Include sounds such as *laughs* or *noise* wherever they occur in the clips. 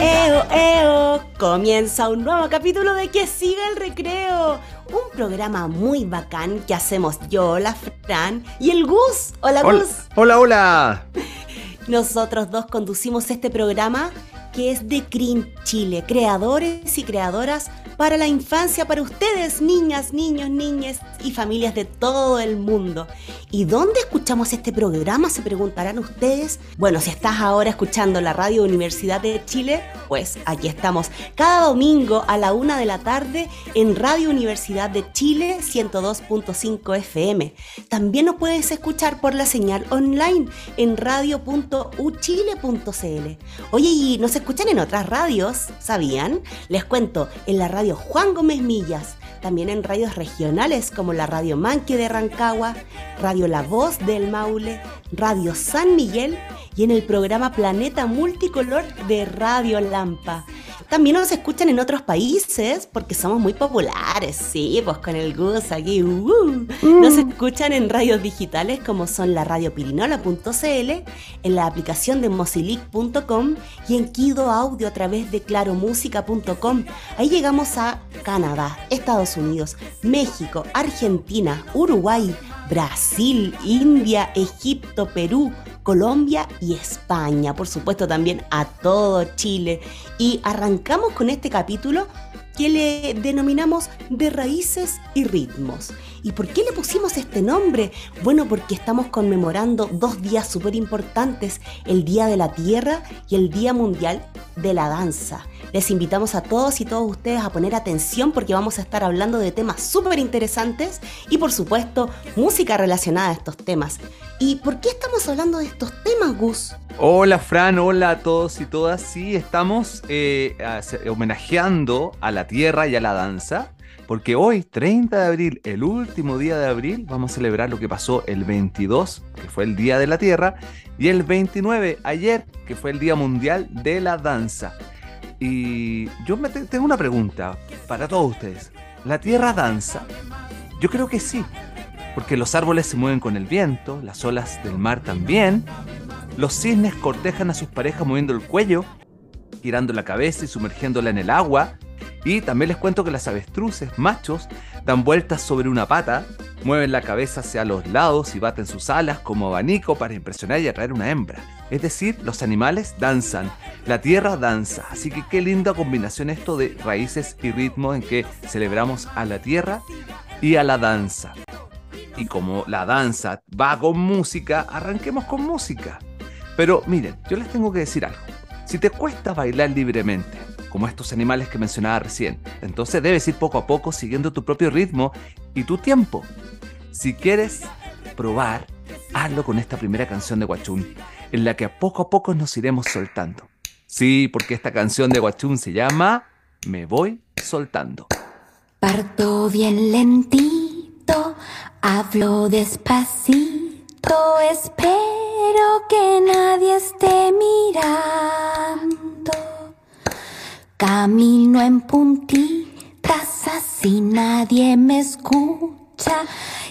¡Eo, eo! Comienza un nuevo capítulo de Que siga el recreo un programa muy bacán que hacemos yo, la Fran y el Gus. Hola, Gus. Hola, hola. Nosotros dos conducimos este programa que es de Green Chile, creadores y creadoras para la infancia, para ustedes, niñas, niños, niñas y familias de todo el mundo. ¿Y dónde escuchamos este programa? Se preguntarán ustedes. Bueno, si estás ahora escuchando la Radio Universidad de Chile, pues aquí estamos cada domingo a la una de la tarde en Radio Universidad de Chile 102.5 FM. También nos puedes escuchar por la señal online en radio.uchile.cl. Oye, y nos escuchan en otras radios, ¿sabían? Les cuento, en la radio Juan Gómez Millas, también en radios regionales como la Radio Manque de Rancagua, Radio La Voz del Maule, Radio San Miguel y en el programa Planeta Multicolor de Radio Lampa. También nos escuchan en otros países porque somos muy populares, sí, pues con el Gus aquí. Uh. Nos escuchan en radios digitales como son la radio pirinola.cl, en la aplicación de mozilic.com y en Kido Audio a través de claromúsica.com. Ahí llegamos a Canadá, Estados Unidos, México, Argentina, Uruguay, Brasil, India, Egipto, Perú, Colombia y España, por supuesto también a todo Chile. Y arrancamos con este capítulo que le denominamos de raíces y ritmos. ¿Y por qué le pusimos este nombre? Bueno, porque estamos conmemorando dos días súper importantes, el Día de la Tierra y el Día Mundial de la Danza. Les invitamos a todos y todos ustedes a poner atención porque vamos a estar hablando de temas súper interesantes y por supuesto música relacionada a estos temas. ¿Y por qué estamos hablando de estos temas, Gus? Hola Fran, hola a todos y todas. Sí, estamos eh, homenajeando a la tierra y a la danza, porque hoy, 30 de abril, el último día de abril, vamos a celebrar lo que pasó el 22, que fue el Día de la Tierra, y el 29, ayer, que fue el Día Mundial de la Danza. Y yo me tengo una pregunta para todos ustedes. ¿La Tierra danza? Yo creo que sí, porque los árboles se mueven con el viento, las olas del mar también, los cisnes cortejan a sus parejas moviendo el cuello, girando la cabeza y sumergiéndola en el agua. Y también les cuento que las avestruces machos dan vueltas sobre una pata, mueven la cabeza hacia los lados y baten sus alas como abanico para impresionar y atraer una hembra. Es decir, los animales danzan, la tierra danza. Así que qué linda combinación esto de raíces y ritmos en que celebramos a la tierra y a la danza. Y como la danza va con música, arranquemos con música. Pero miren, yo les tengo que decir algo. Si te cuesta bailar libremente, como estos animales que mencionaba recién, entonces debes ir poco a poco siguiendo tu propio ritmo y tu tiempo. Si quieres probar, hazlo con esta primera canción de Guachún, en la que a poco a poco nos iremos soltando. Sí, porque esta canción de Guachún se llama Me voy soltando. Parto bien lentito, hablo despacito, espero Espero que nadie esté mirando. Camino en puntitas, así nadie me escucha.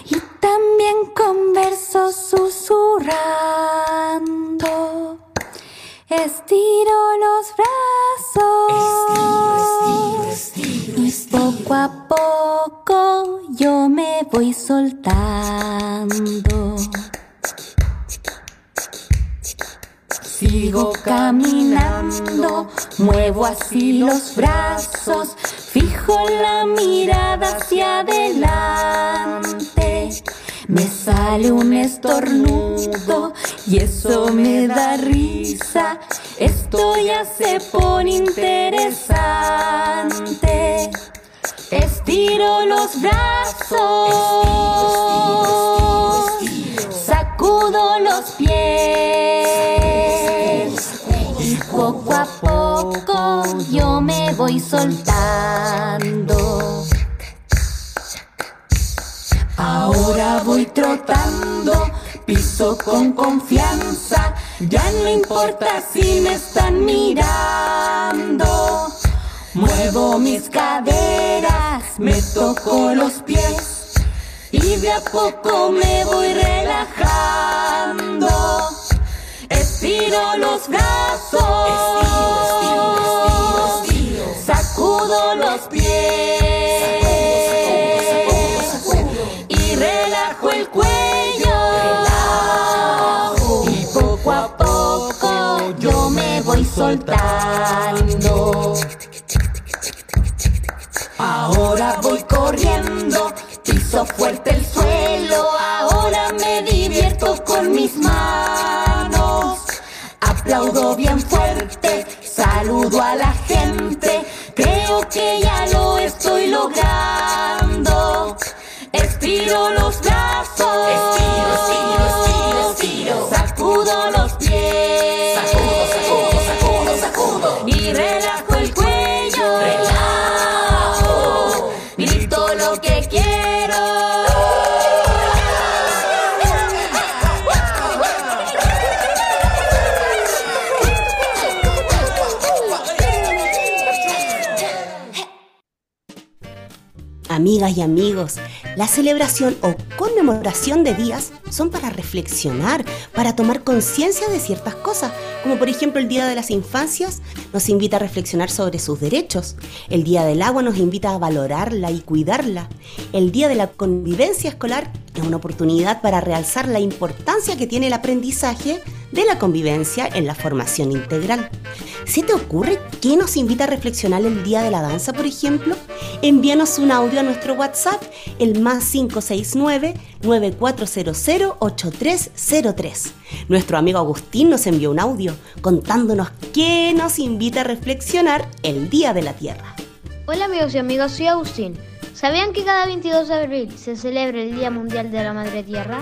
Y también converso susurrando. Estiro los brazos. y poco a poco yo me voy soltando. Sigo caminando, muevo así los brazos, fijo la mirada hacia adelante. Me sale un estornudo y eso me da risa. Esto ya se pone interesante. Estiro los brazos, sacudo los pies poco a poco yo me voy soltando. voy trotando, piso con confianza, ya no importa si me están mirando. Muevo mis caderas, me toco los pies y de a poco me voy relajando. Estiro los brazos, Ahora voy corriendo, piso fuerte el suelo, ahora me divierto con mis manos. Aplaudo bien fuerte, saludo a la gente, creo que ya lo estoy logrando. Estiro los brazos, Amigas y amigos, la celebración o conmemoración de días son para reflexionar, para tomar conciencia de ciertas cosas, como por ejemplo el Día de las Infancias nos invita a reflexionar sobre sus derechos, el Día del Agua nos invita a valorarla y cuidarla, el Día de la Convivencia Escolar es una oportunidad para realzar la importancia que tiene el aprendizaje de la convivencia en la formación integral. ¿Se te ocurre qué nos invita a reflexionar el Día de la Danza, por ejemplo? Envíanos un audio a nuestro WhatsApp, el más 569-9400-8303. Nuestro amigo Agustín nos envió un audio contándonos qué nos invita a reflexionar el Día de la Tierra. Hola amigos y amigas, soy Agustín. ¿Sabían que cada 22 de abril se celebra el Día Mundial de la Madre Tierra?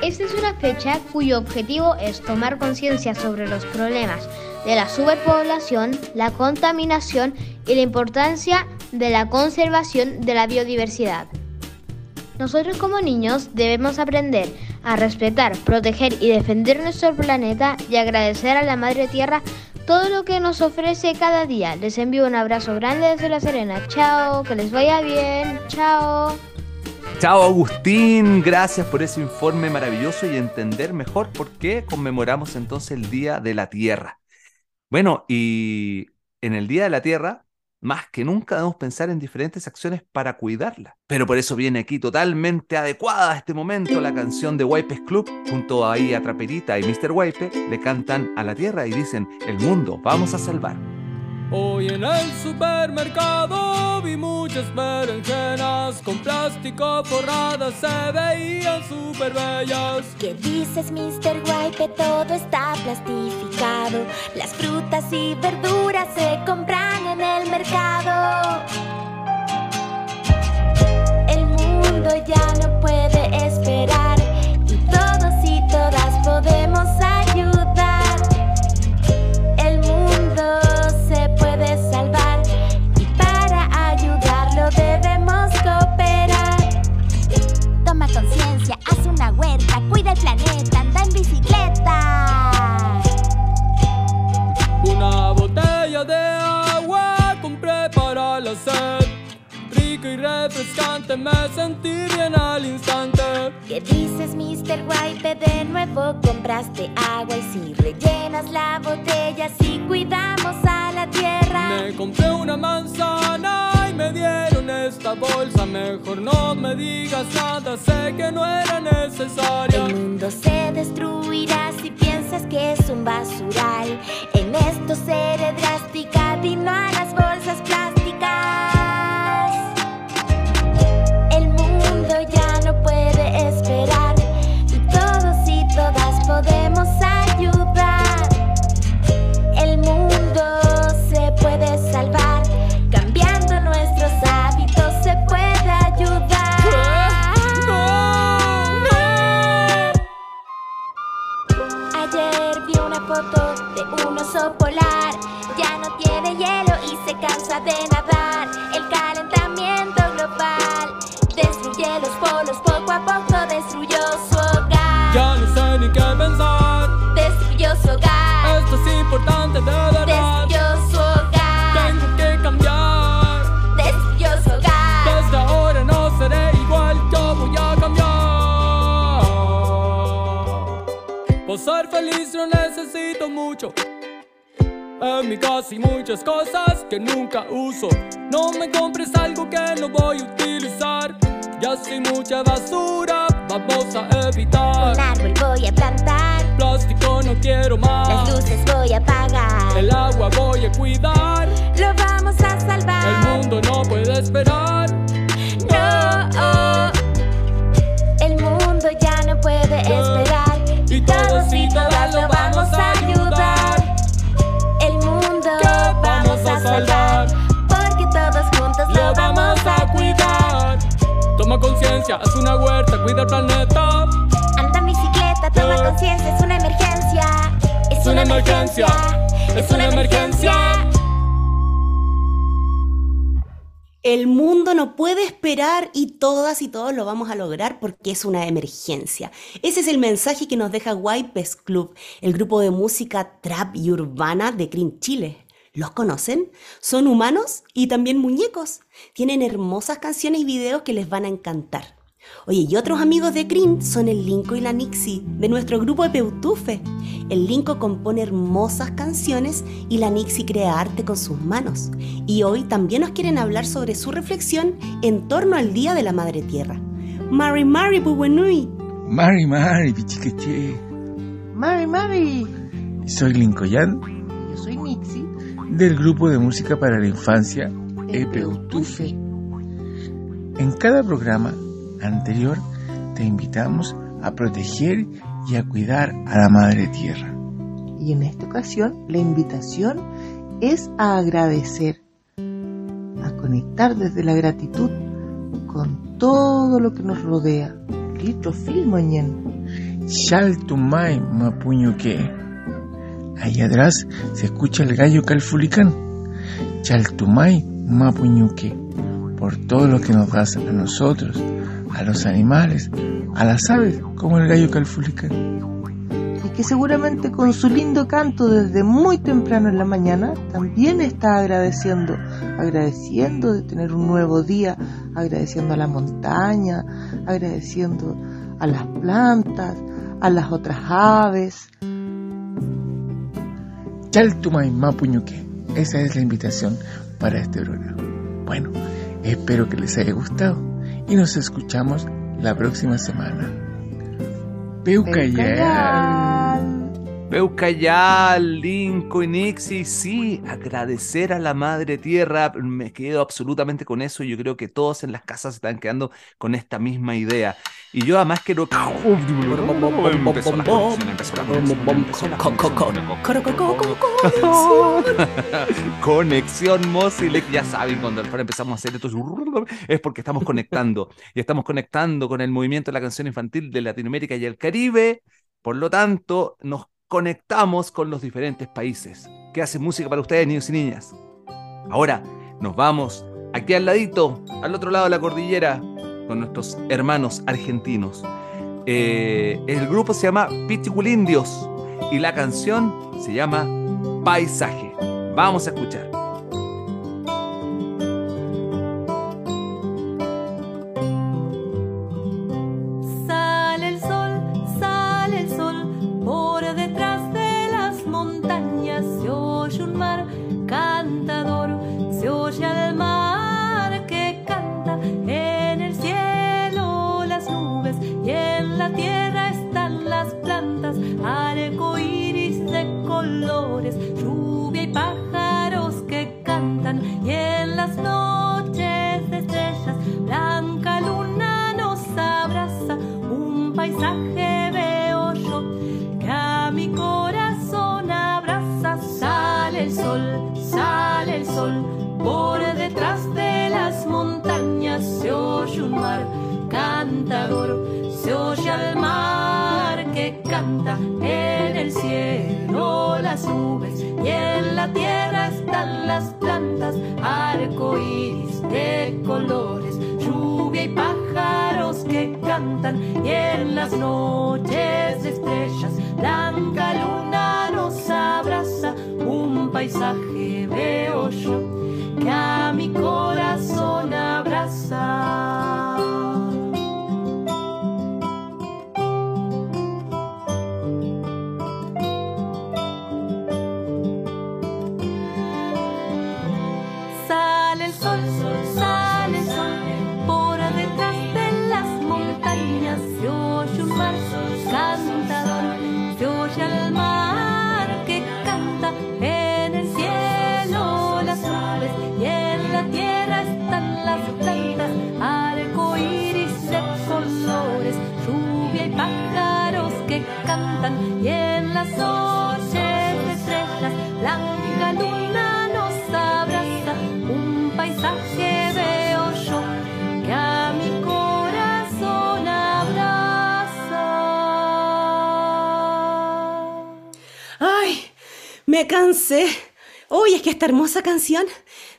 Esta es una fecha cuyo objetivo es tomar conciencia sobre los problemas de la superpoblación, la contaminación y la importancia de la conservación de la biodiversidad. Nosotros como niños debemos aprender a respetar, proteger y defender nuestro planeta y agradecer a la Madre Tierra todo lo que nos ofrece cada día. Les envío un abrazo grande desde La Serena. Chao, que les vaya bien. Chao. Chao Agustín, gracias por ese informe maravilloso y entender mejor por qué conmemoramos entonces el Día de la Tierra. Bueno, y en el Día de la Tierra, más que nunca debemos pensar en diferentes acciones para cuidarla. Pero por eso viene aquí totalmente adecuada a este momento la canción de Wipes Club, junto ahí a Traperita y Mr. Wipe, le cantan a la Tierra y dicen, el mundo vamos a salvar. Hoy en el supermercado vi muchas berenjenas con plástico forradas, se veían súper bellas. ¿Qué dices, Mr. Wipe? Todo está plastificado. Las frutas y verduras se compran en el mercado. El mundo ya no puede esperar y todos y todas podemos ayudar. Bicicleta. Una botella de agua compré para la sed. Rico y refrescante, me sentí bien al instante. ¿Qué dices, Mr. Wipe? De nuevo compraste agua y si rellenas la botella, si cuidamos a la tierra. Me compré una manzana y me dieron esta bolsa. Mejor no me digas nada, sé que no era necesaria. El mundo se destruirá si piensas que es un basural. En esto seré drástica, dino a las bolsas plásticas. Un oso polar, ya no tiene hielo y se cansa de En mi casa hay muchas cosas que nunca uso. No me compres algo que no voy a utilizar. Ya soy mucha basura, vamos a evitar. Un árbol voy a plantar. Plástico no quiero más. Las luces voy a apagar. El agua voy a cuidar. Lo vamos a salvar. El mundo no puede esperar. Toma conciencia, haz una huerta, cuida el planeta. Anda en bicicleta, toma conciencia, es una emergencia. Es una emergencia. Es una emergencia. El mundo no puede esperar y todas y todos lo vamos a lograr porque es una emergencia. Ese es el mensaje que nos deja Wipes Club, el grupo de música trap y urbana de Green Chile. ¿Los conocen? Son humanos y también muñecos. Tienen hermosas canciones y videos que les van a encantar. Oye, y otros amigos de Green son el Linko y la Nixie, de nuestro grupo de Peutufe. El Linko compone hermosas canciones y la Nixie crea arte con sus manos. Y hoy también nos quieren hablar sobre su reflexión en torno al Día de la Madre Tierra. Mari Mari Bubuenui. Mari, Mari, pichiqueche. Mari, Mari. Soy Lincoln. Del grupo de música para la infancia Epeutufe. En cada programa anterior te invitamos a proteger y a cuidar a la Madre Tierra. Y en esta ocasión la invitación es a agradecer, a conectar desde la gratitud con todo lo que nos rodea. Listo, filmoñen. Shaltumay Mapuñuque. Ahí atrás se escucha el gallo calfulicán. Chaltumay Mapuñuque. Por todo lo que nos das a nosotros, a los animales, a las aves, como el gallo calfulicán. Y que seguramente con su lindo canto desde muy temprano en la mañana también está agradeciendo, agradeciendo de tener un nuevo día, agradeciendo a la montaña, agradeciendo a las plantas, a las otras aves. Chaltumay Mapuñuque. Esa es la invitación para este programa. Bueno, espero que les haya gustado y nos escuchamos la próxima semana. Peucayal. Peucayal, Linko y Nixie, sí, agradecer a la madre tierra, me quedo absolutamente con eso y yo creo que todos en las casas se están quedando con esta misma idea. Y yo además quiero... Conexión, Mozilec, ya saben, cuando empezamos a hacer esto es porque estamos conectando. Y estamos conectando con el movimiento de la canción infantil de Latinoamérica y el Caribe. Por lo tanto, nos conectamos con los diferentes países. Que hacen música para ustedes, niños y niñas. Ahora nos vamos aquí al ladito, al otro lado de la cordillera, con nuestros hermanos argentinos. Eh, el grupo se llama Pichiculindios y la canción se llama Paisaje. Vamos a escuchar.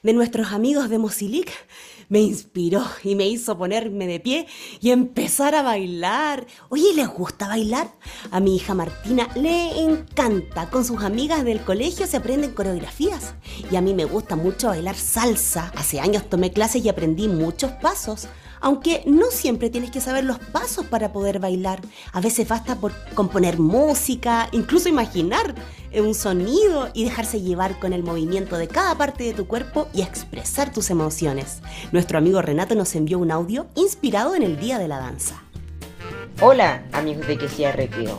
De nuestros amigos de Mosilic me inspiró y me hizo ponerme de pie y empezar a bailar. Oye, ¿les gusta bailar? A mi hija Martina le encanta. Con sus amigas del colegio se aprenden coreografías. Y a mí me gusta mucho bailar salsa. Hace años tomé clases y aprendí muchos pasos. Aunque no siempre tienes que saber los pasos para poder bailar. A veces basta por componer música, incluso imaginar un sonido y dejarse llevar con el movimiento de cada parte de tu cuerpo y expresar tus emociones. Nuestro amigo Renato nos envió un audio inspirado en el Día de la Danza. Hola amigos de Que sea Recreo.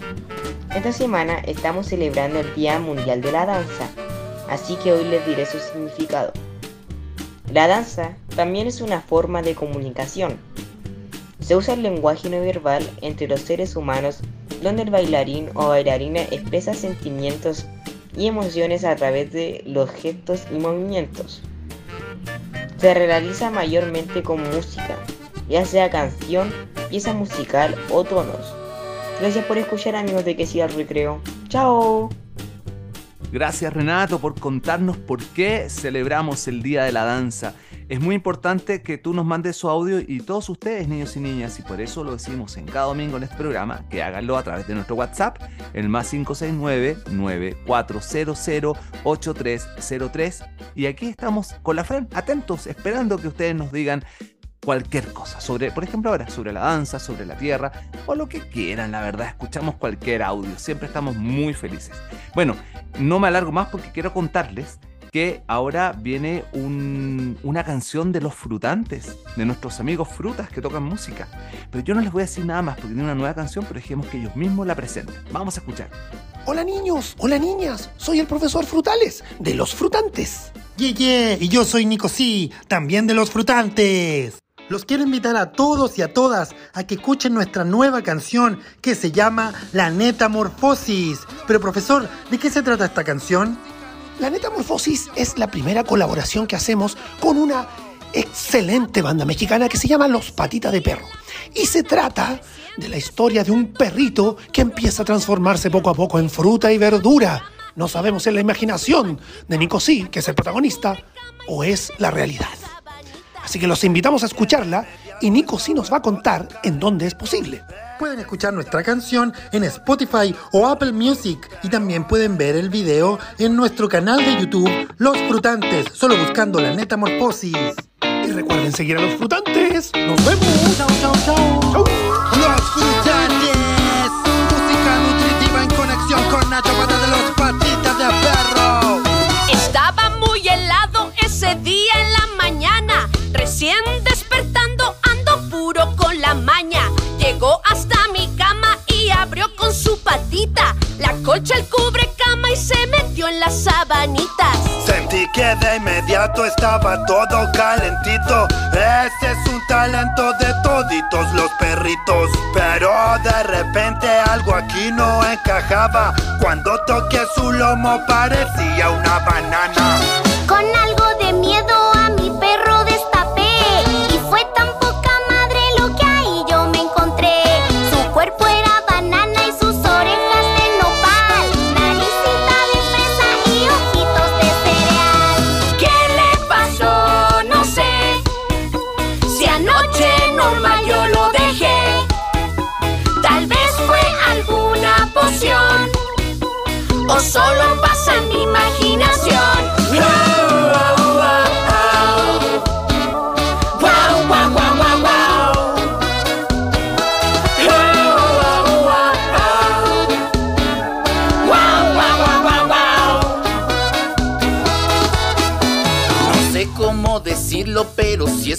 Esta semana estamos celebrando el Día Mundial de la Danza, así que hoy les diré su significado. La danza también es una forma de comunicación. Se usa el lenguaje no verbal entre los seres humanos donde el bailarín o bailarina expresa sentimientos y emociones a través de los gestos y movimientos. Se realiza mayormente con música, ya sea canción, pieza musical o tonos. Gracias por escuchar amigos de Que siga el recreo. ¡Chao! Gracias Renato por contarnos por qué celebramos el Día de la Danza. Es muy importante que tú nos mandes su audio y todos ustedes, niños y niñas, y por eso lo decimos en cada domingo en este programa, que háganlo a través de nuestro WhatsApp, el más 569-9400-8303. Y aquí estamos con la Fran, atentos, esperando que ustedes nos digan cualquier cosa, sobre, por ejemplo ahora, sobre la danza, sobre la tierra, o lo que quieran, la verdad, escuchamos cualquier audio, siempre estamos muy felices. Bueno, no me alargo más porque quiero contarles que ahora viene un- una canción de los frutantes, de nuestros amigos frutas que tocan música. Pero yo no les voy a decir nada más porque tiene una nueva canción, pero dejemos que ellos mismos la presenten. Vamos a escuchar. Hola niños, hola niñas, soy el profesor Frutales, de los frutantes. Ye, ye, y yo soy Nico Sí, también de los frutantes. Los quiero invitar a todos y a todas a que escuchen nuestra nueva canción que se llama La Netamorfosis. Pero profesor, ¿de qué se trata esta canción? La Netamorfosis es la primera colaboración que hacemos con una excelente banda mexicana que se llama Los Patitas de Perro. Y se trata de la historia de un perrito que empieza a transformarse poco a poco en fruta y verdura. No sabemos si es la imaginación de Nico Sí, que es el protagonista, o es la realidad. Así que los invitamos a escucharla y Nico sí nos va a contar en dónde es posible. Pueden escuchar nuestra canción en Spotify o Apple Music y también pueden ver el video en nuestro canal de YouTube Los Frutantes, solo buscando la Netamorfosis. Y recuerden seguir a los frutantes. Nos vemos. Chao, chao, chao. Los la colcha, el cubre cama y se metió en las sabanitas. Sentí que de inmediato estaba todo calentito. Ese es un talento de toditos los perritos. Pero de repente algo aquí no encajaba. Cuando toqué su lomo parecía una banana. Con algo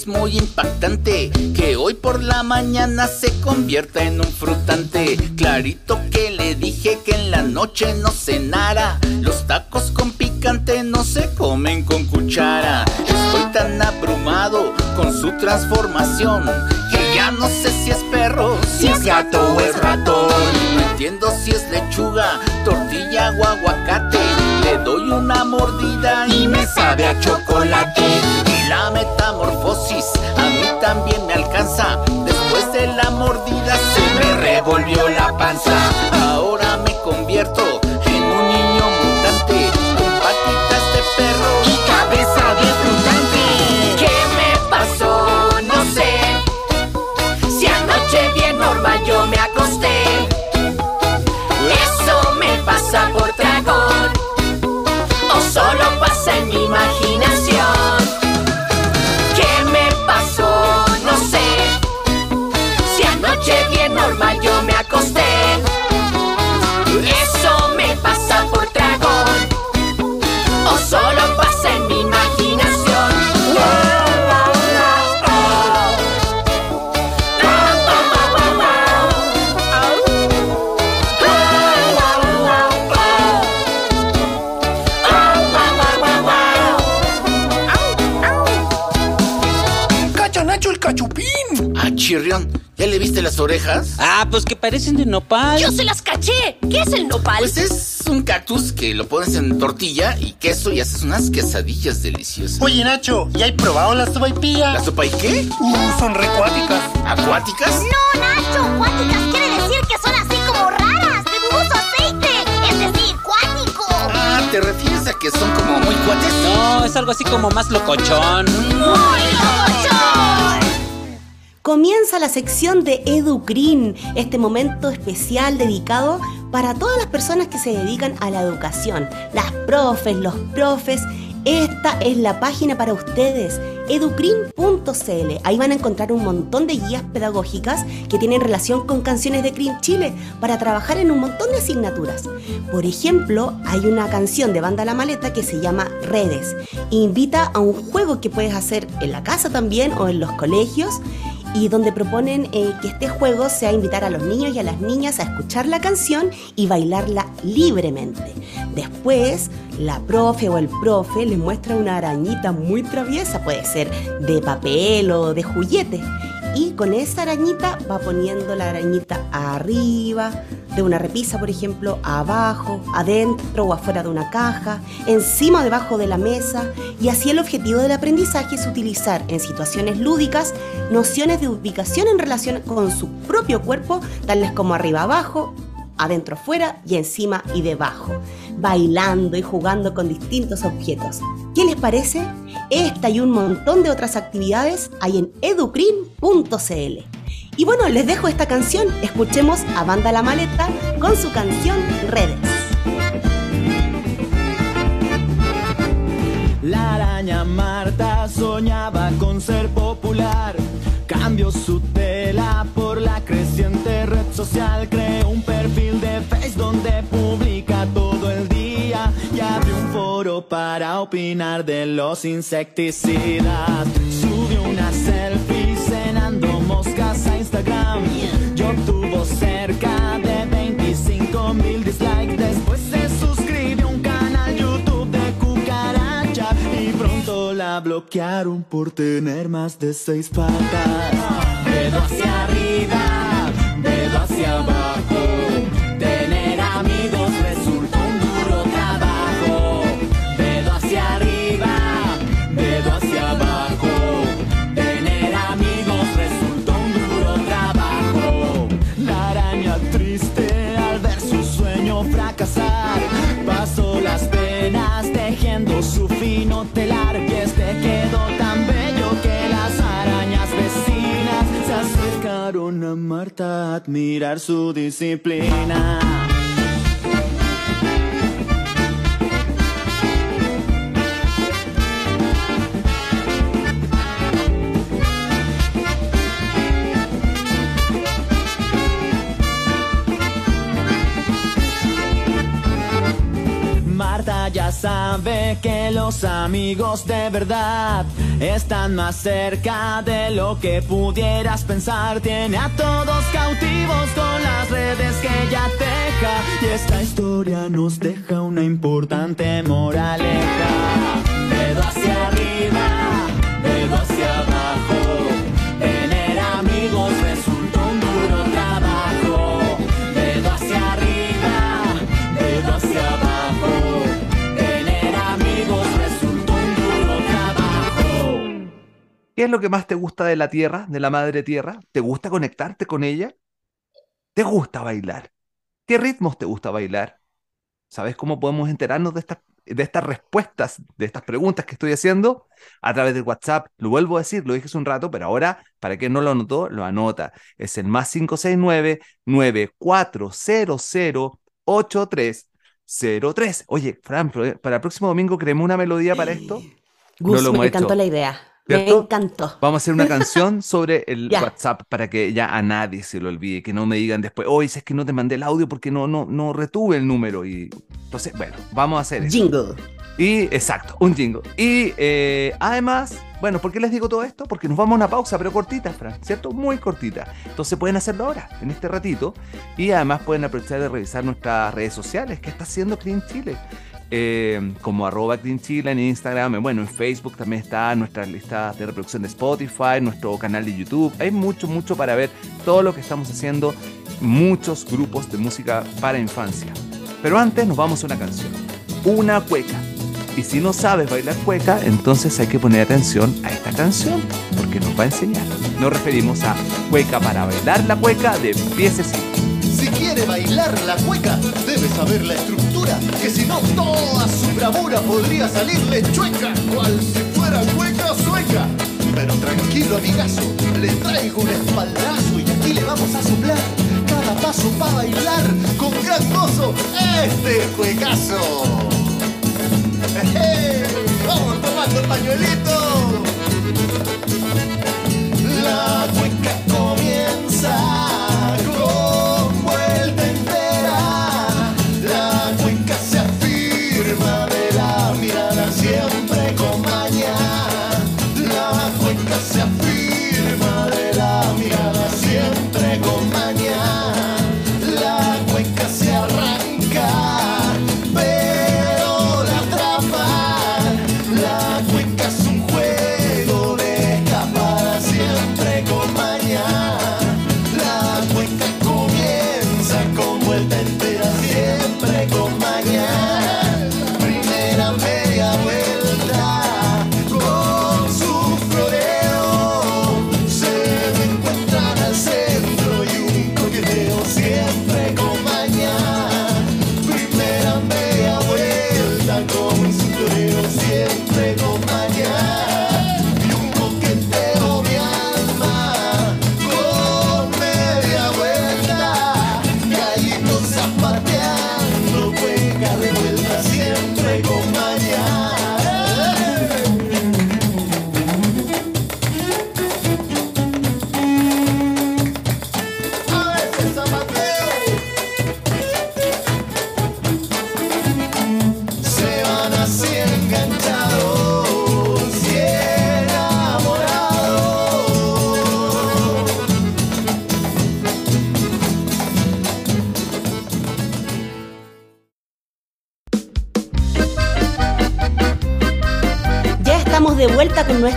muy impactante que hoy por la mañana se convierta en un frutante. Clarito que le dije que en la noche no cenara. Los tacos con picante no se comen con cuchara. Estoy tan abrumado con su transformación que ya no sé si es perro, si es gato o es ratón. No entiendo si es lechuga, tortilla o aguacate. Le doy una mordida y me sabe a chocolate. Y la a mí también me alcanza. Después de la mordida se me revolvió la orejas? Ah, pues que parecen de nopal. Yo se las caché. ¿Qué es el nopal? Pues es un cactus que lo pones en tortilla y queso y haces unas quesadillas deliciosas. Oye, Nacho, ¿ya hay probado la sopaipilla? ¿La sopa y qué? Uh, son recuáticas. ¿Acuáticas? No, Nacho, cuáticas quiere decir que son así como raras, de dudoso aceite, es decir, cuático. Ah, ¿te refieres a que son como muy cuates? No, es algo así como más locochón. Comienza la sección de EduCrin, este momento especial dedicado para todas las personas que se dedican a la educación, las profes, los profes. Esta es la página para ustedes, educrin.cl. Ahí van a encontrar un montón de guías pedagógicas que tienen relación con canciones de Crin Chile para trabajar en un montón de asignaturas. Por ejemplo, hay una canción de Banda La Maleta que se llama Redes. Invita a un juego que puedes hacer en la casa también o en los colegios y donde proponen eh, que este juego sea invitar a los niños y a las niñas a escuchar la canción y bailarla libremente. Después, la profe o el profe les muestra una arañita muy traviesa, puede ser de papel o de juguete. Y con esa arañita va poniendo la arañita arriba de una repisa, por ejemplo, abajo, adentro o afuera de una caja, encima o debajo de la mesa. Y así el objetivo del aprendizaje es utilizar en situaciones lúdicas nociones de ubicación en relación con su propio cuerpo, tales como arriba abajo, adentro afuera y encima y debajo, bailando y jugando con distintos objetos. ¿Qué les parece? Esta y un montón de otras actividades hay en educrin.cl. Y bueno, les dejo esta canción, escuchemos a Banda La Maleta con su canción Redes. La araña Marta soñaba con ser popular. Cambió su tela por la creciente red social. Creó un perfil de Face donde publica todo el día. Y abrió un foro para opinar de los insecticidas. Subió una selfie cenando moscas a Instagram. Yo tuvo cerca de 25 mil dislikes. Después bloquearon por tener más de seis patas. Hacia arriba, Admirar su disciplina. Sabe que los amigos de verdad están más cerca de lo que pudieras pensar. Tiene a todos cautivos con las redes que ella teja. Y esta historia nos deja una importante moraleja. Dedo hacia arriba, ¿Qué es lo que más te gusta de la tierra, de la madre tierra? ¿Te gusta conectarte con ella? ¿Te gusta bailar? ¿Qué ritmos te gusta bailar? ¿Sabes cómo podemos enterarnos de estas, de estas respuestas, de estas preguntas que estoy haciendo? A través del WhatsApp. Lo vuelvo a decir, lo dije hace un rato, pero ahora, para quien no lo anotó, lo anota. Es el más 569-9400-8303. Oye, Fran, para el próximo domingo creemos una melodía para esto. No Gus, lo me encantó hecho. la idea. Me ¿Cierto? encantó. Vamos a hacer una canción sobre el. *laughs* WhatsApp para que ya a nadie se lo olvide, que no me digan después, oye, es que no te mandé el audio porque no, no, no retuve el número. Y entonces, bueno, vamos a hacer eso. Jingle. Y exacto, un jingle. Y eh, además, bueno, ¿por qué les digo todo esto? Porque nos vamos a una pausa, pero cortita, Fran, ¿cierto? Muy cortita. Entonces pueden hacerlo ahora, en este ratito. Y además pueden aprovechar de revisar nuestras redes sociales. ¿Qué está haciendo Clean Chile? Eh, como arroba Clean Chile en Instagram. Bueno, en Facebook también está nuestra lista de reproducción de Spotify, nuestro canal de YouTube. Hay mucho, mucho para ver todo lo que estamos haciendo. Muchos grupos de música para infancia. Pero antes nos vamos a una canción. Una cueca. Y si no sabes bailar cueca, entonces hay que poner atención a esta canción, porque nos va a enseñar. Nos referimos a Cueca para bailar la cueca de piececito. Quiere bailar la cueca, debe saber la estructura, que si no toda su bravura podría salirle chueca, cual si fuera cueca sueca. Pero tranquilo, amigazo, le traigo un espaldazo y aquí le vamos a soplar cada paso para bailar con gran gozo este cuecazo. ¡Ejé! ¡Vamos tomando el pañuelito! La cueca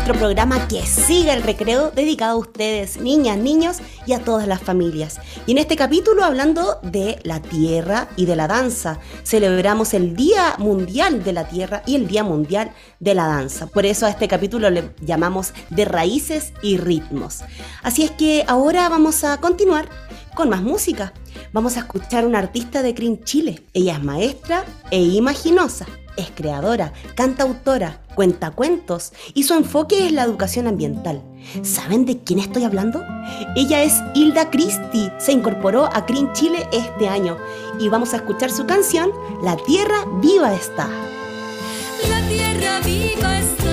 nuestro programa que sigue el recreo dedicado a ustedes, niñas, niños y a todas las familias. Y en este capítulo hablando de la tierra y de la danza, celebramos el Día Mundial de la Tierra y el Día Mundial de la Danza. Por eso a este capítulo le llamamos de raíces y ritmos. Así es que ahora vamos a continuar con más música. Vamos a escuchar a una artista de Green Chile. Ella es maestra e imaginosa. Es creadora, cantautora, cuenta cuentos y su enfoque es la educación ambiental. ¿Saben de quién estoy hablando? Ella es Hilda Christie. Se incorporó a Green Chile este año y vamos a escuchar su canción La Tierra Viva está. La tierra viva está,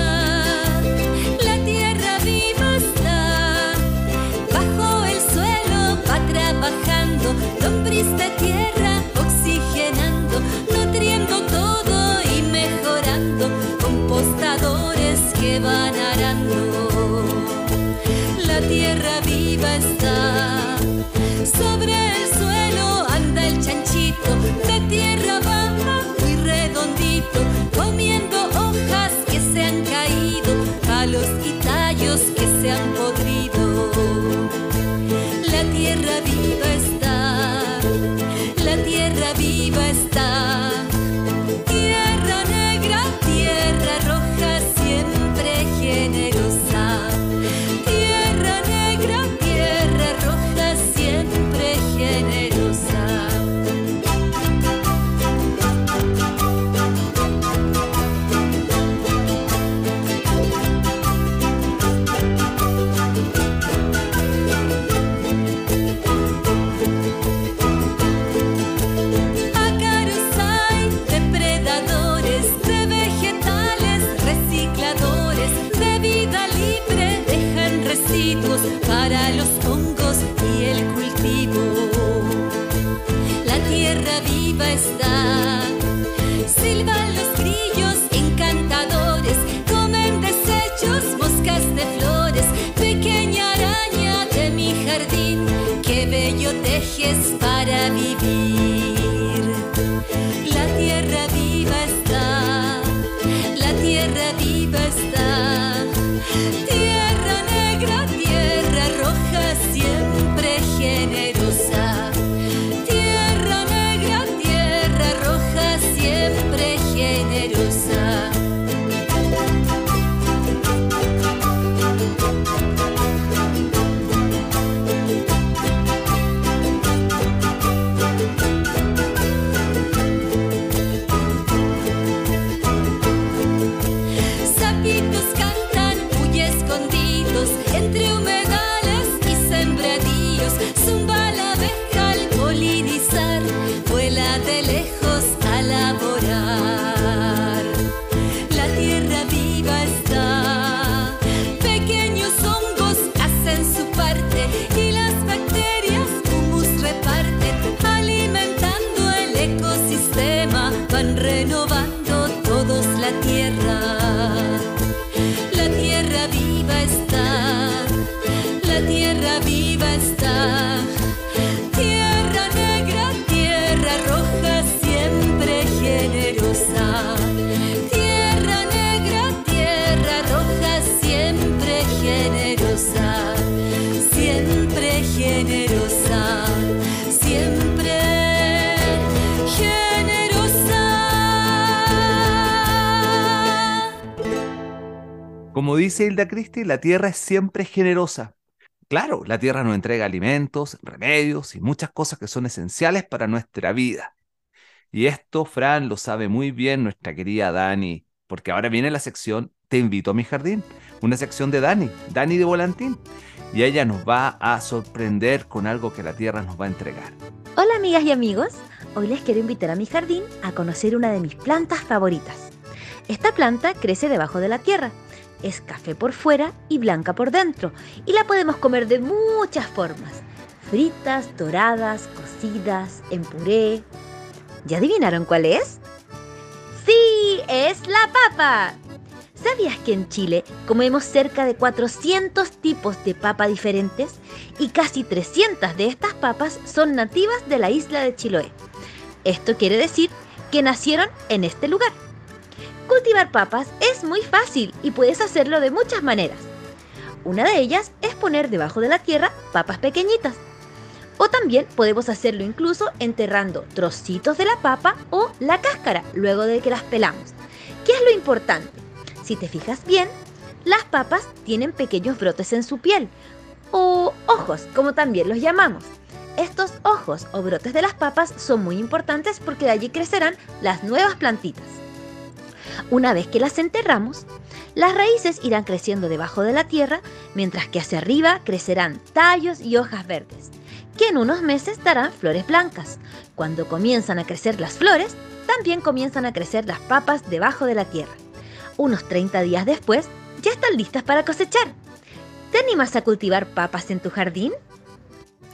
van. La tierra viva está sobre el sol. Dice Hilda Christie, la tierra es siempre generosa. Claro, la tierra nos entrega alimentos, remedios y muchas cosas que son esenciales para nuestra vida. Y esto, Fran, lo sabe muy bien nuestra querida Dani, porque ahora viene la sección Te invito a mi jardín, una sección de Dani, Dani de Volantín, y ella nos va a sorprender con algo que la tierra nos va a entregar. Hola amigas y amigos, hoy les quiero invitar a mi jardín a conocer una de mis plantas favoritas. Esta planta crece debajo de la tierra, es café por fuera y blanca por dentro, y la podemos comer de muchas formas, fritas, doradas, cocidas, en puré. ¿Ya adivinaron cuál es? ¡Sí! ¡Es la papa! ¿Sabías que en Chile comemos cerca de 400 tipos de papa diferentes y casi 300 de estas papas son nativas de la isla de Chiloé? Esto quiere decir que nacieron en este lugar. Cultivar papas es muy fácil y puedes hacerlo de muchas maneras. Una de ellas es poner debajo de la tierra papas pequeñitas. O también podemos hacerlo incluso enterrando trocitos de la papa o la cáscara luego de que las pelamos. ¿Qué es lo importante? Si te fijas bien, las papas tienen pequeños brotes en su piel, o ojos, como también los llamamos. Estos ojos o brotes de las papas son muy importantes porque de allí crecerán las nuevas plantitas. Una vez que las enterramos, las raíces irán creciendo debajo de la tierra, mientras que hacia arriba crecerán tallos y hojas verdes, que en unos meses darán flores blancas. Cuando comienzan a crecer las flores, también comienzan a crecer las papas debajo de la tierra. Unos 30 días después, ya están listas para cosechar. ¿Te animas a cultivar papas en tu jardín?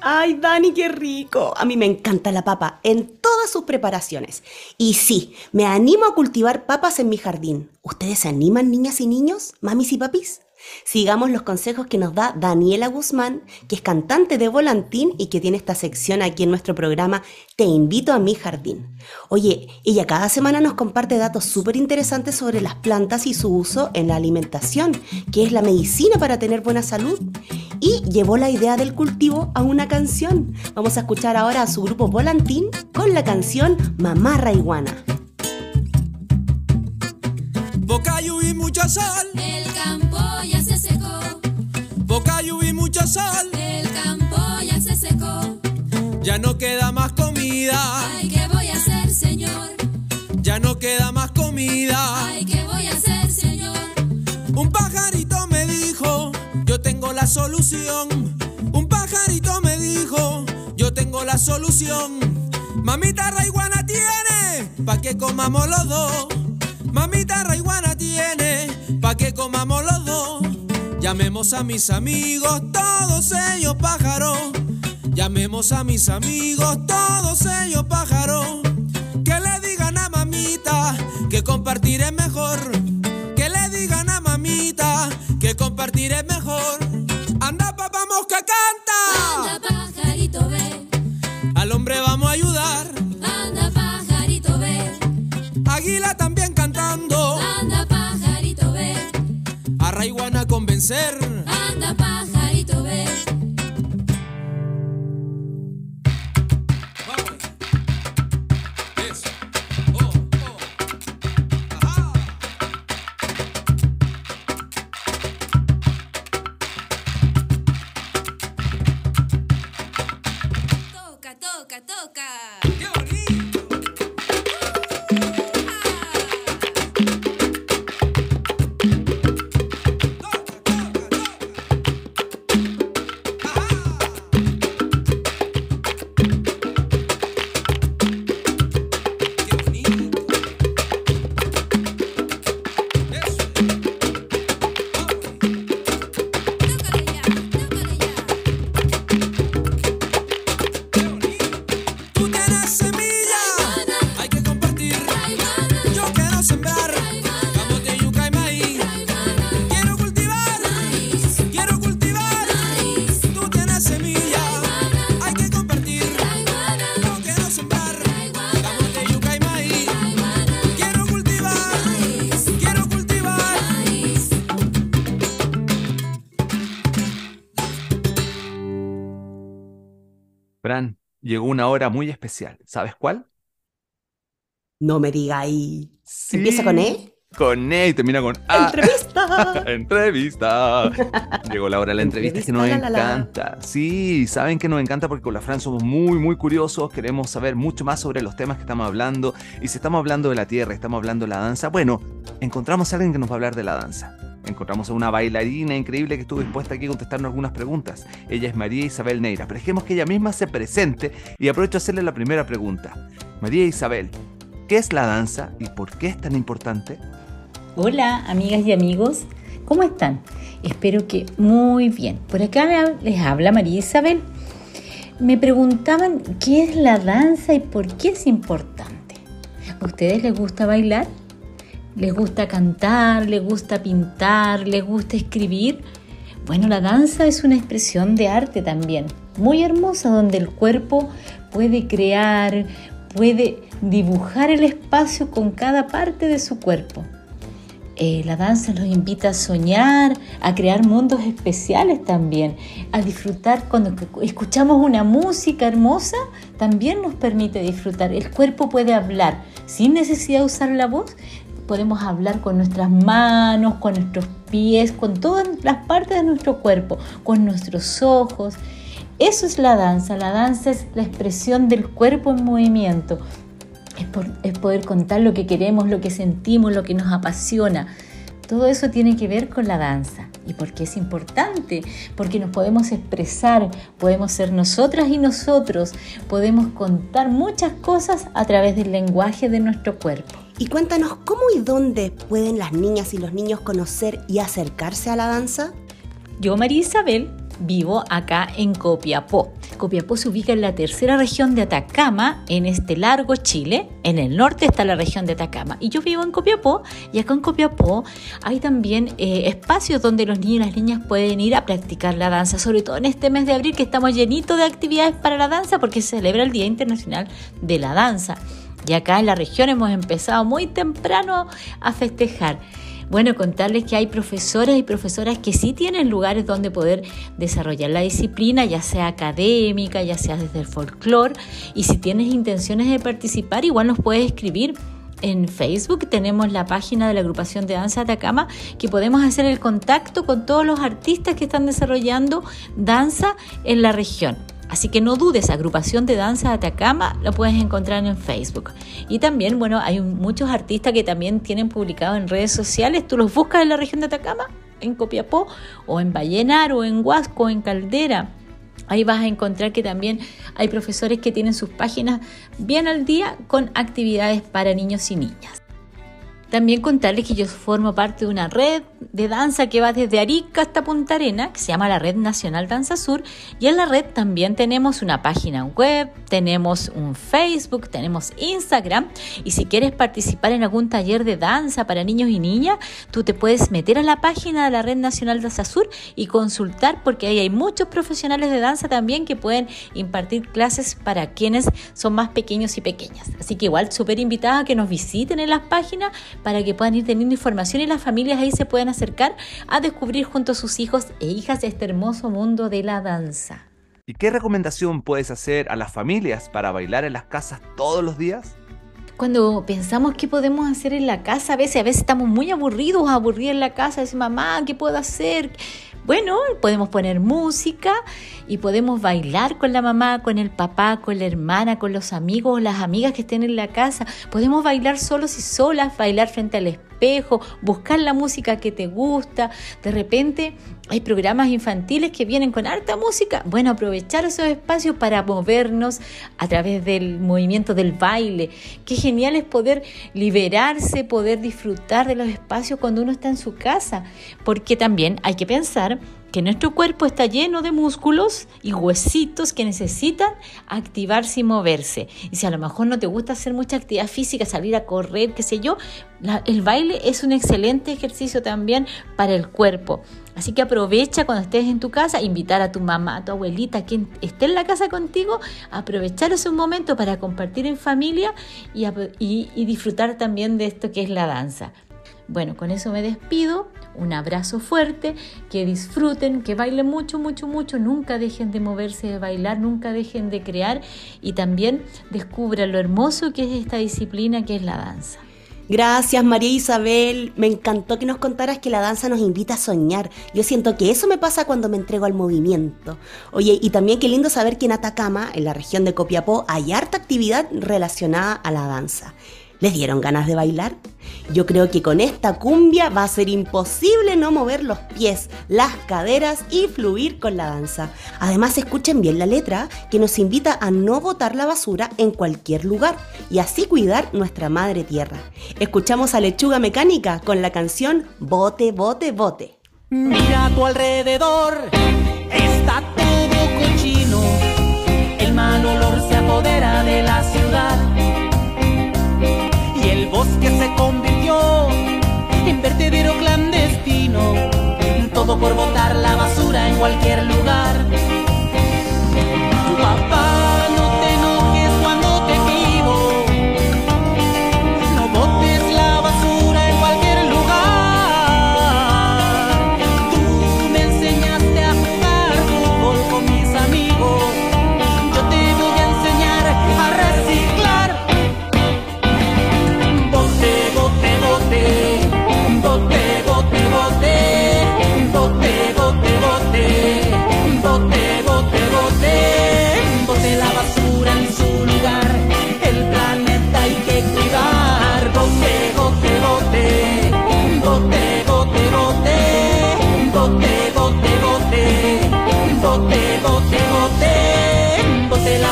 Ay, Dani, qué rico. A mí me encanta la papa en todas sus preparaciones. Y sí, me animo a cultivar papas en mi jardín. ¿Ustedes se animan, niñas y niños, mamis y papis? Sigamos los consejos que nos da Daniela Guzmán, que es cantante de volantín y que tiene esta sección aquí en nuestro programa Te invito a mi jardín. Oye, ella cada semana nos comparte datos súper interesantes sobre las plantas y su uso en la alimentación, que es la medicina para tener buena salud. Y llevó la idea del cultivo a una canción. Vamos a escuchar ahora a su grupo Volantín con la canción Mamarra Iguana. Lluvia y mucho sol. El campo ya se secó. Lluvia y mucho sol. El campo ya se secó. Ya no queda más comida. Ay, ¿qué voy a hacer, Señor? Ya no queda más comida. Ay, ¿qué voy a hacer, Señor? Un pajarito me dijo, yo tengo la solución. Un pajarito me dijo, yo tengo la solución. Mamita raiguana tiene, pa' que comamos los dos. Mamita raiguana tiene, pa' que comamos los dos. Llamemos a mis amigos, todos ellos pájaros. Llamemos a mis amigos, todos ellos pájaros. Que le digan a mamita que compartir es mejor. Que le digan a mamita que compartir es mejor. Anda papá mosca canta. Anda, pajarito, ve. Al hombre vamos a ayudar. Anda, pajarito, ve. Águila también A Raiguana convencer. Anda, pajarito, llegó una hora muy especial. ¿Sabes cuál? No me diga ahí. ¿Empieza con E? Con E y termina con A. ¡Entrevista! *laughs* entrevista. Llegó la hora de la entrevista que nos Entrevista, la, la. encanta. Sí, saben que nos encanta porque con la Fran somos muy, muy curiosos. Queremos saber mucho más sobre los temas que estamos hablando. Y si estamos hablando de la tierra, estamos hablando de la danza, bueno, encontramos a alguien que nos va a hablar de la danza. Encontramos a una bailarina increíble que estuvo dispuesta aquí a contestarnos algunas preguntas. Ella es María Isabel Neira. Pero dejemos que ella misma se presente y aprovecho a hacerle la primera pregunta. María Isabel, ¿qué es la danza y por qué es tan importante? Hola, amigas y amigos, ¿cómo están? Espero que muy bien. Por acá les habla María Isabel. Me preguntaban qué es la danza y por qué es importante. ¿A ustedes les gusta bailar? ¿Les gusta cantar? ¿Les gusta pintar? ¿Les gusta escribir? Bueno, la danza es una expresión de arte también, muy hermosa, donde el cuerpo puede crear, puede dibujar el espacio con cada parte de su cuerpo. Eh, la danza nos invita a soñar, a crear mundos especiales también, a disfrutar cuando escuchamos una música hermosa, también nos permite disfrutar. El cuerpo puede hablar sin necesidad de usar la voz. Podemos hablar con nuestras manos, con nuestros pies, con todas las partes de nuestro cuerpo, con nuestros ojos. Eso es la danza. La danza es la expresión del cuerpo en movimiento. Es, poder contar lo que queremos, lo que sentimos, lo que nos apasiona. Todo eso tiene que ver con la danza. ¿Y por qué es importante? Porque nos podemos expresar, podemos ser nosotras y nosotros, podemos contar muchas cosas a través del lenguaje de nuestro cuerpo. Y cuéntanos cómo y dónde pueden las niñas y los niños conocer y acercarse a la danza. Yo, María Isabel, vivo acá en Copiapó. Copiapó se ubica en la tercera región de Atacama, en este largo Chile. En el norte está la región de Atacama. Y yo vivo en Copiapó, y acá en Copiapó hay también eh, espacios donde los niños y las niñas pueden ir a practicar la danza, sobre todo en este mes de abril que estamos llenitos de actividades para la danza porque se celebra el Día Internacional de la Danza. Y acá en la región hemos empezado muy temprano a festejar. Bueno, contarles que hay profesores y profesoras que sí tienen lugares donde poder desarrollar la disciplina, ya sea académica, ya sea desde el folclore. Y si tienes intenciones de participar, igual nos puedes escribir en Facebook tenemos la página de la agrupación de danza Atacama que podemos hacer el contacto con todos los artistas que están desarrollando danza en la región. Así que no dudes, agrupación de danza Atacama lo puedes encontrar en Facebook. Y también, bueno, hay muchos artistas que también tienen publicado en redes sociales. Tú los buscas en la región de Atacama, en Copiapó, o en Vallenar, o en Huasco, o en Caldera. Ahí vas a encontrar que también hay profesores que tienen sus páginas bien al día con actividades para niños y niñas. También contarles que yo formo parte de una red de danza que va desde Arica hasta Punta Arena, que se llama la Red Nacional Danza Sur. Y en la red también tenemos una página web, tenemos un Facebook, tenemos Instagram. Y si quieres participar en algún taller de danza para niños y niñas, tú te puedes meter a la página de la Red Nacional Danza Sur y consultar, porque ahí hay muchos profesionales de danza también que pueden impartir clases para quienes son más pequeños y pequeñas. Así que igual súper invitada a que nos visiten en las páginas para que puedan ir teniendo información y las familias ahí se puedan acercar a descubrir junto a sus hijos e hijas este hermoso mundo de la danza. ¿Y qué recomendación puedes hacer a las familias para bailar en las casas todos los días? Cuando pensamos qué podemos hacer en la casa, a veces, a veces estamos muy aburridos, aburridos en la casa, decimos, mamá, ¿qué puedo hacer? Bueno, podemos poner música y podemos bailar con la mamá, con el papá, con la hermana, con los amigos, las amigas que estén en la casa. Podemos bailar solos y solas, bailar frente al espejo, buscar la música que te gusta. De repente hay programas infantiles que vienen con harta música. Bueno, aprovechar esos espacios para movernos a través del movimiento del baile. Qué genial es poder liberarse, poder disfrutar de los espacios cuando uno está en su casa. Porque también hay que pensar que nuestro cuerpo está lleno de músculos y huesitos que necesitan activarse y moverse. Y si a lo mejor no te gusta hacer mucha actividad física, salir a correr, qué sé yo, el baile es un excelente ejercicio también para el cuerpo. Así que aprovecha cuando estés en tu casa, invitar a tu mamá, a tu abuelita, quien esté en la casa contigo, aprovechar ese momento para compartir en familia y- y disfrutar también de esto que es la danza. Bueno, con eso me despido. Un abrazo fuerte, que disfruten, que bailen mucho, mucho, mucho. Nunca dejen de moverse, de bailar, nunca dejen de crear y también descubran lo hermoso que es esta disciplina que es la danza. Gracias María Isabel, me encantó que nos contaras que la danza nos invita a soñar. Yo siento que eso me pasa cuando me entrego al movimiento. Oye, y también qué lindo saber que en Atacama, en la región de Copiapó, hay harta actividad relacionada a la danza. ¿Les dieron ganas de bailar? Yo creo que con esta cumbia va a ser imposible no mover los pies, las caderas y fluir con la danza. Además, escuchen bien la letra que nos invita a no botar la basura en cualquier lugar y así cuidar nuestra madre tierra. Escuchamos a Lechuga Mecánica con la canción Bote, Bote, Bote. Mira a tu alrededor, está todo cochino. El mal olor se apodera de la ciudad. Por botar la basura en cualquier lugar. Tu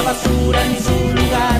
basura en su lugar.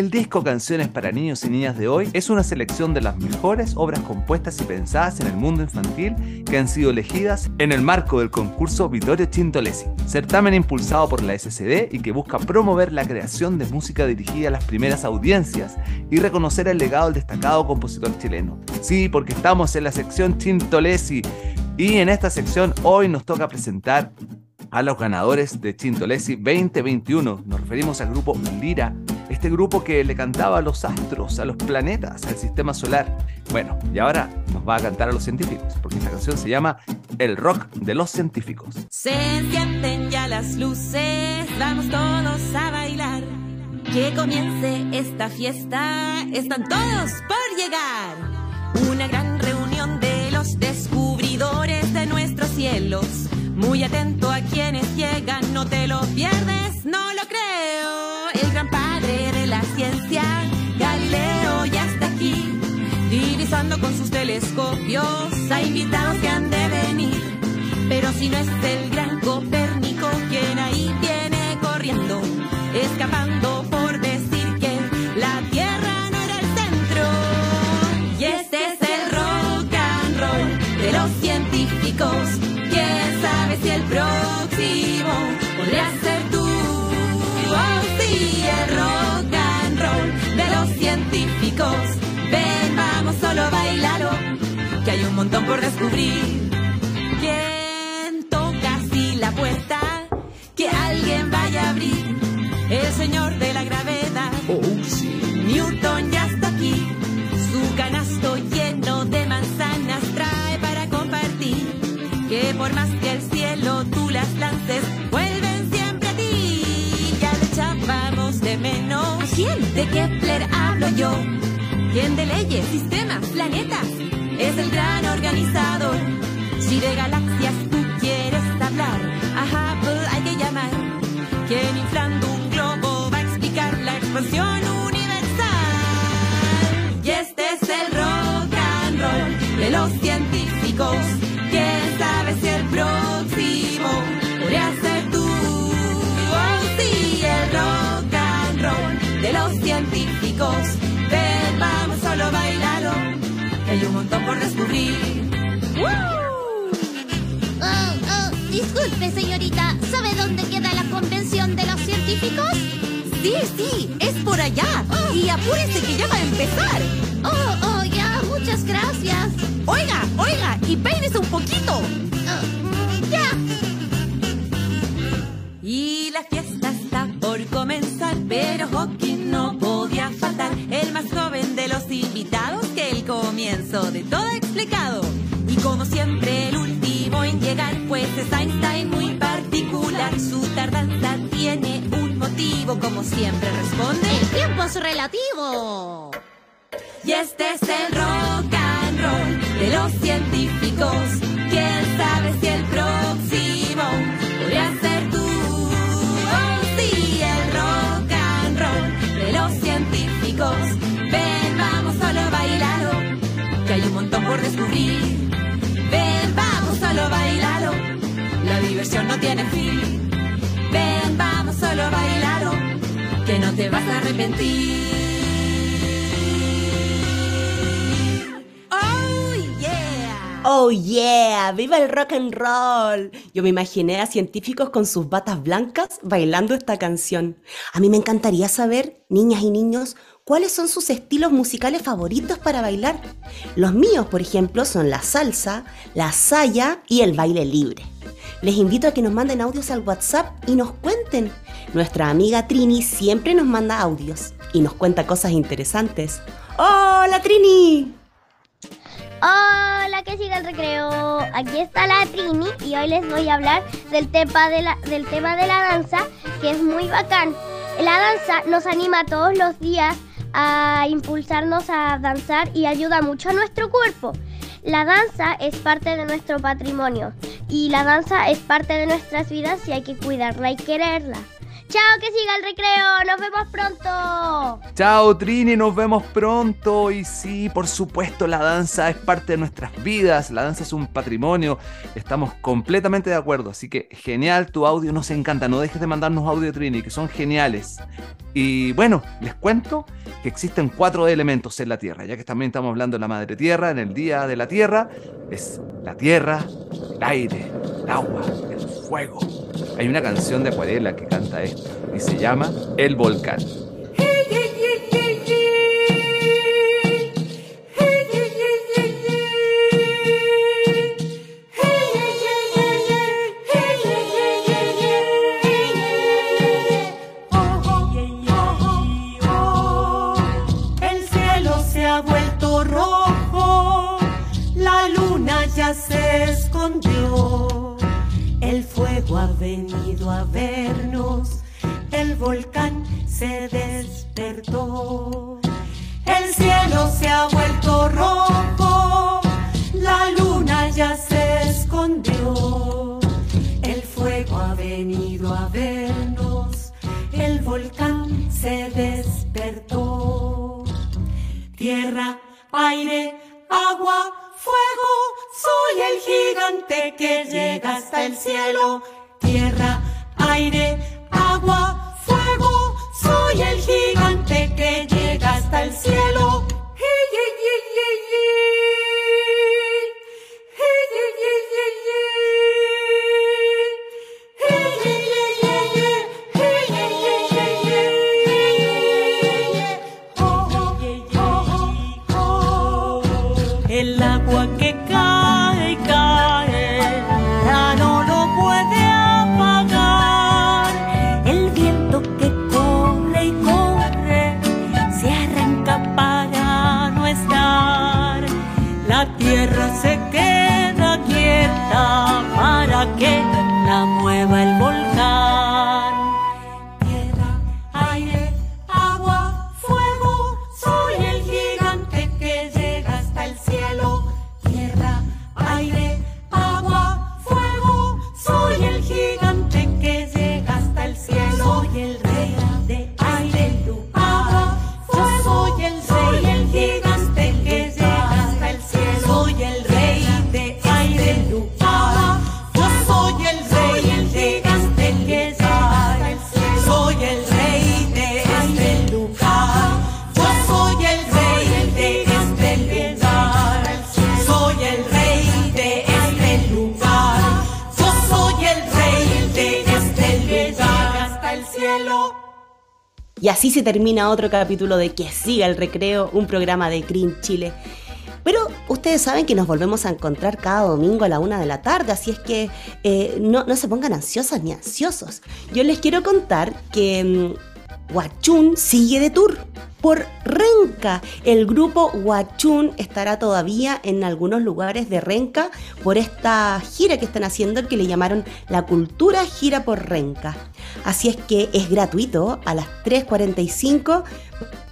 El disco Canciones para Niños y Niñas de hoy es una selección de las mejores obras compuestas y pensadas en el mundo infantil que han sido elegidas en el marco del concurso Vittorio Cintolesi, certamen impulsado por la SCD y que busca promover la creación de música dirigida a las primeras audiencias y reconocer el legado del destacado compositor chileno. Sí, porque estamos en la sección Cintolesi y en esta sección hoy nos toca presentar a los ganadores de Chintolesi 2021. Nos referimos al grupo Lira, este grupo que le cantaba a los astros, a los planetas, al sistema solar. Bueno, y ahora nos va a cantar a los científicos, porque esta canción se llama El rock de los científicos. Se encienden ya las luces, vamos todos a bailar. Que comience esta fiesta, están todos por llegar. Una gran reunión de los descubridores de nuestros cielos. Muy atento a quienes llegan, no te lo pierdes, no lo creo. La ciencia, Galileo, ya está aquí, divisando con sus telescopios a invitados que han de venir. Pero si no es el gran Copérnico quien ahí viene corriendo, escapando por solo a bailarlo, que hay un montón por descubrir. ¿Quién toca así la puerta? Que alguien vaya a abrir. El señor de la gravedad. Newton ya está aquí. Su canasto lleno de manzanas trae para compartir. Que por más que el cielo tú las lances, vuelven siempre a ti. Ya le echábamos de menos. ¿A quién? De Kepler hablo yo. ¿Quién de leyes, sistemas, planetas? Es el gran organizador. Si de galaxias tú quieres hablar, a Hubble hay que llamar. Quien inflando un globo va a explicar la expansión universal. Y este es el rock and roll de los científicos. ¿Quién sabe si el próximo podría ser tú? Oh, sí, el rock and roll de los científicos. Hay un montón por descubrir. Oh, oh, disculpe, señorita. ¿Sabe dónde queda la convención de los científicos? Sí, sí, es por allá. Y apúrese que ya va a empezar. Oh, oh, ya, muchas gracias. Oiga, oiga, y peínese un poquito. Oh, ya. Y la fiesta está por comenzar, pero de todo explicado. Y como siempre el último en llegar, pues es Einstein muy particular. Su tardanza tiene un motivo, como siempre responde. El tiempo es relativo. Y este es el rock and roll de los científicos. ¿Quién sabe si el próximo podría ser tú? Oh, sí, el rock and roll de los científicos. Oh, yeah. Oh yeah, viva el rock and roll. Yo me imaginé a científicos con sus batas blancas bailando esta canción. A mí me encantaría saber, niñas y niños, cuáles son sus estilos musicales favoritos para bailar. Los míos, por ejemplo, son la salsa, la saya y el baile libre. Les invito a que nos manden audios al WhatsApp y nos cuenten. Nuestra amiga Trini siempre nos manda audios y nos cuenta cosas interesantes. ¡Hola Trini! Hola, que siga el recreo. Aquí está la Trini y hoy les voy a hablar del tema de la, del tema de la danza, que es muy bacán. La danza nos anima todos los días a impulsarnos a danzar y ayuda mucho a nuestro cuerpo. La danza es parte de nuestro patrimonio y la danza es parte de nuestras vidas y hay que cuidarla y quererla. Chao, que siga el recreo. Nos vemos pronto. Chao Trini, nos vemos pronto. Y sí, por supuesto, la danza es parte de nuestras vidas. La danza es un patrimonio. Estamos completamente de acuerdo. Así que genial, tu audio nos encanta. No dejes de mandarnos audio Trini, que son geniales. Y bueno, les cuento que existen cuatro elementos en la Tierra, ya que también estamos hablando de la Madre Tierra, en el Día de la Tierra, es la Tierra, el aire, el agua, el fuego. Hay una canción de Acuarela que canta esto y se llama El Volcán. Así se termina otro capítulo de Que siga el recreo, un programa de Green Chile. Pero ustedes saben que nos volvemos a encontrar cada domingo a la una de la tarde, así es que eh, no, no se pongan ansiosas ni ansiosos. Yo les quiero contar que Huachún sigue de tour por Renca. El grupo Huachún estará todavía en algunos lugares de Renca por esta gira que están haciendo, que le llamaron La Cultura Gira por Renca. Así es que es gratuito, a las 3.45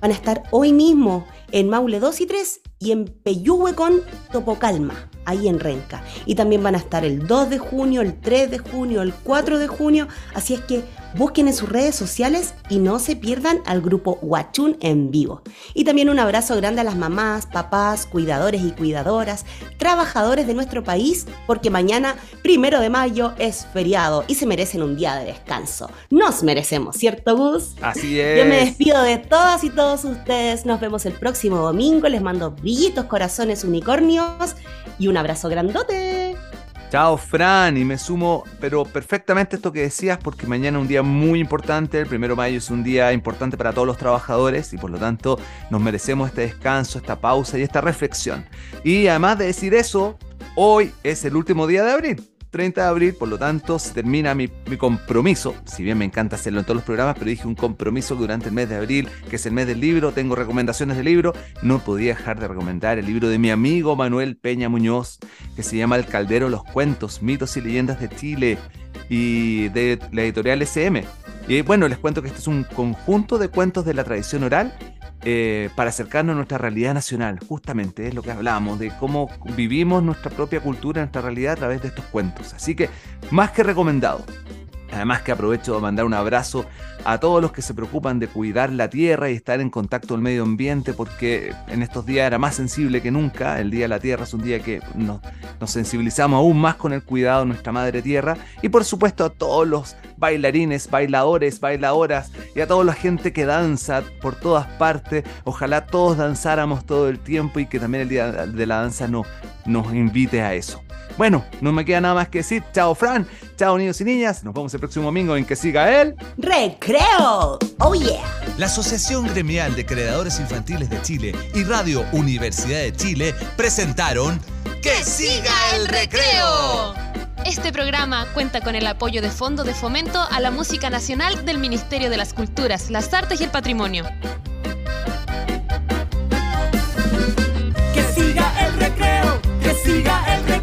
van a estar hoy mismo en Maule 2 y 3 y en Peyúgue con Topocalma, ahí en Renca. Y también van a estar el 2 de junio, el 3 de junio, el 4 de junio, así es que Busquen en sus redes sociales y no se pierdan al grupo Huachún en vivo. Y también un abrazo grande a las mamás, papás, cuidadores y cuidadoras, trabajadores de nuestro país, porque mañana, primero de mayo, es feriado y se merecen un día de descanso. Nos merecemos, ¿cierto, Gus? Así es. Yo me despido de todas y todos ustedes. Nos vemos el próximo domingo. Les mando brillitos, corazones, unicornios y un abrazo grandote. Chao, Fran, y me sumo, pero perfectamente esto que decías, porque mañana es un día muy importante, el primero de mayo es un día importante para todos los trabajadores y por lo tanto nos merecemos este descanso, esta pausa y esta reflexión. Y además de decir eso, hoy es el último día de abril. 30 de abril, por lo tanto, se termina mi, mi compromiso, si bien me encanta hacerlo en todos los programas, pero dije un compromiso durante el mes de abril, que es el mes del libro, tengo recomendaciones de libro, no podía dejar de recomendar el libro de mi amigo Manuel Peña Muñoz, que se llama El Caldero, los cuentos, mitos y leyendas de Chile, y de la editorial SM. Y bueno, les cuento que este es un conjunto de cuentos de la tradición oral eh, para acercarnos a nuestra realidad nacional, justamente es lo que hablábamos, de cómo vivimos nuestra propia cultura, nuestra realidad a través de estos cuentos. Así que, más que recomendado. Además que aprovecho de mandar un abrazo a todos los que se preocupan de cuidar la tierra y estar en contacto con el medio ambiente, porque en estos días era más sensible que nunca. El Día de la Tierra es un día que nos, nos sensibilizamos aún más con el cuidado de nuestra madre tierra. Y por supuesto a todos los bailarines, bailadores, bailadoras y a toda la gente que danza por todas partes. Ojalá todos danzáramos todo el tiempo y que también el Día de la Danza no, nos invite a eso. Bueno, no me queda nada más que decir. Chao, Fran. Chao, niños y niñas. Nos vemos el próximo domingo en que siga el. ¡Recreo! ¡Oh, yeah! La Asociación Gremial de Creadores Infantiles de Chile y Radio Universidad de Chile presentaron. ¡Que siga el recreo! Este programa cuenta con el apoyo de Fondo de Fomento a la Música Nacional del Ministerio de las Culturas, las Artes y el Patrimonio. ¡Que siga el recreo! ¡Que siga el recreo!